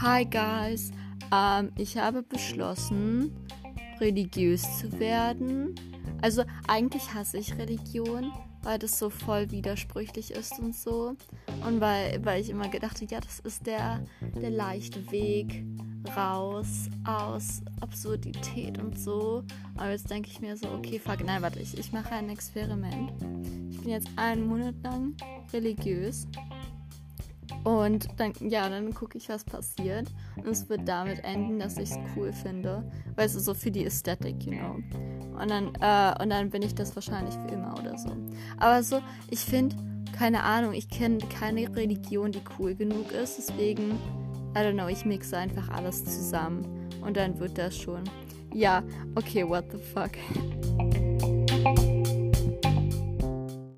Hi guys, ähm, ich habe beschlossen, religiös zu werden. Also eigentlich hasse ich Religion, weil das so voll widersprüchlich ist und so. Und weil, weil ich immer gedacht habe, ja, das ist der, der leichte Weg raus aus Absurdität und so. Aber jetzt denke ich mir so, okay, fuck, nein, warte, ich, ich mache ein Experiment. Ich bin jetzt einen Monat lang religiös. Und dann, ja, dann gucke ich, was passiert. Und es wird damit enden, dass ich es cool finde. Weil es ist so für die Ästhetik, you know. Und dann, äh, und dann bin ich das wahrscheinlich für immer oder so. Aber so, ich finde, keine Ahnung, ich kenne keine Religion, die cool genug ist. Deswegen, I don't know, ich mixe einfach alles zusammen. Und dann wird das schon. Ja, okay, what the fuck.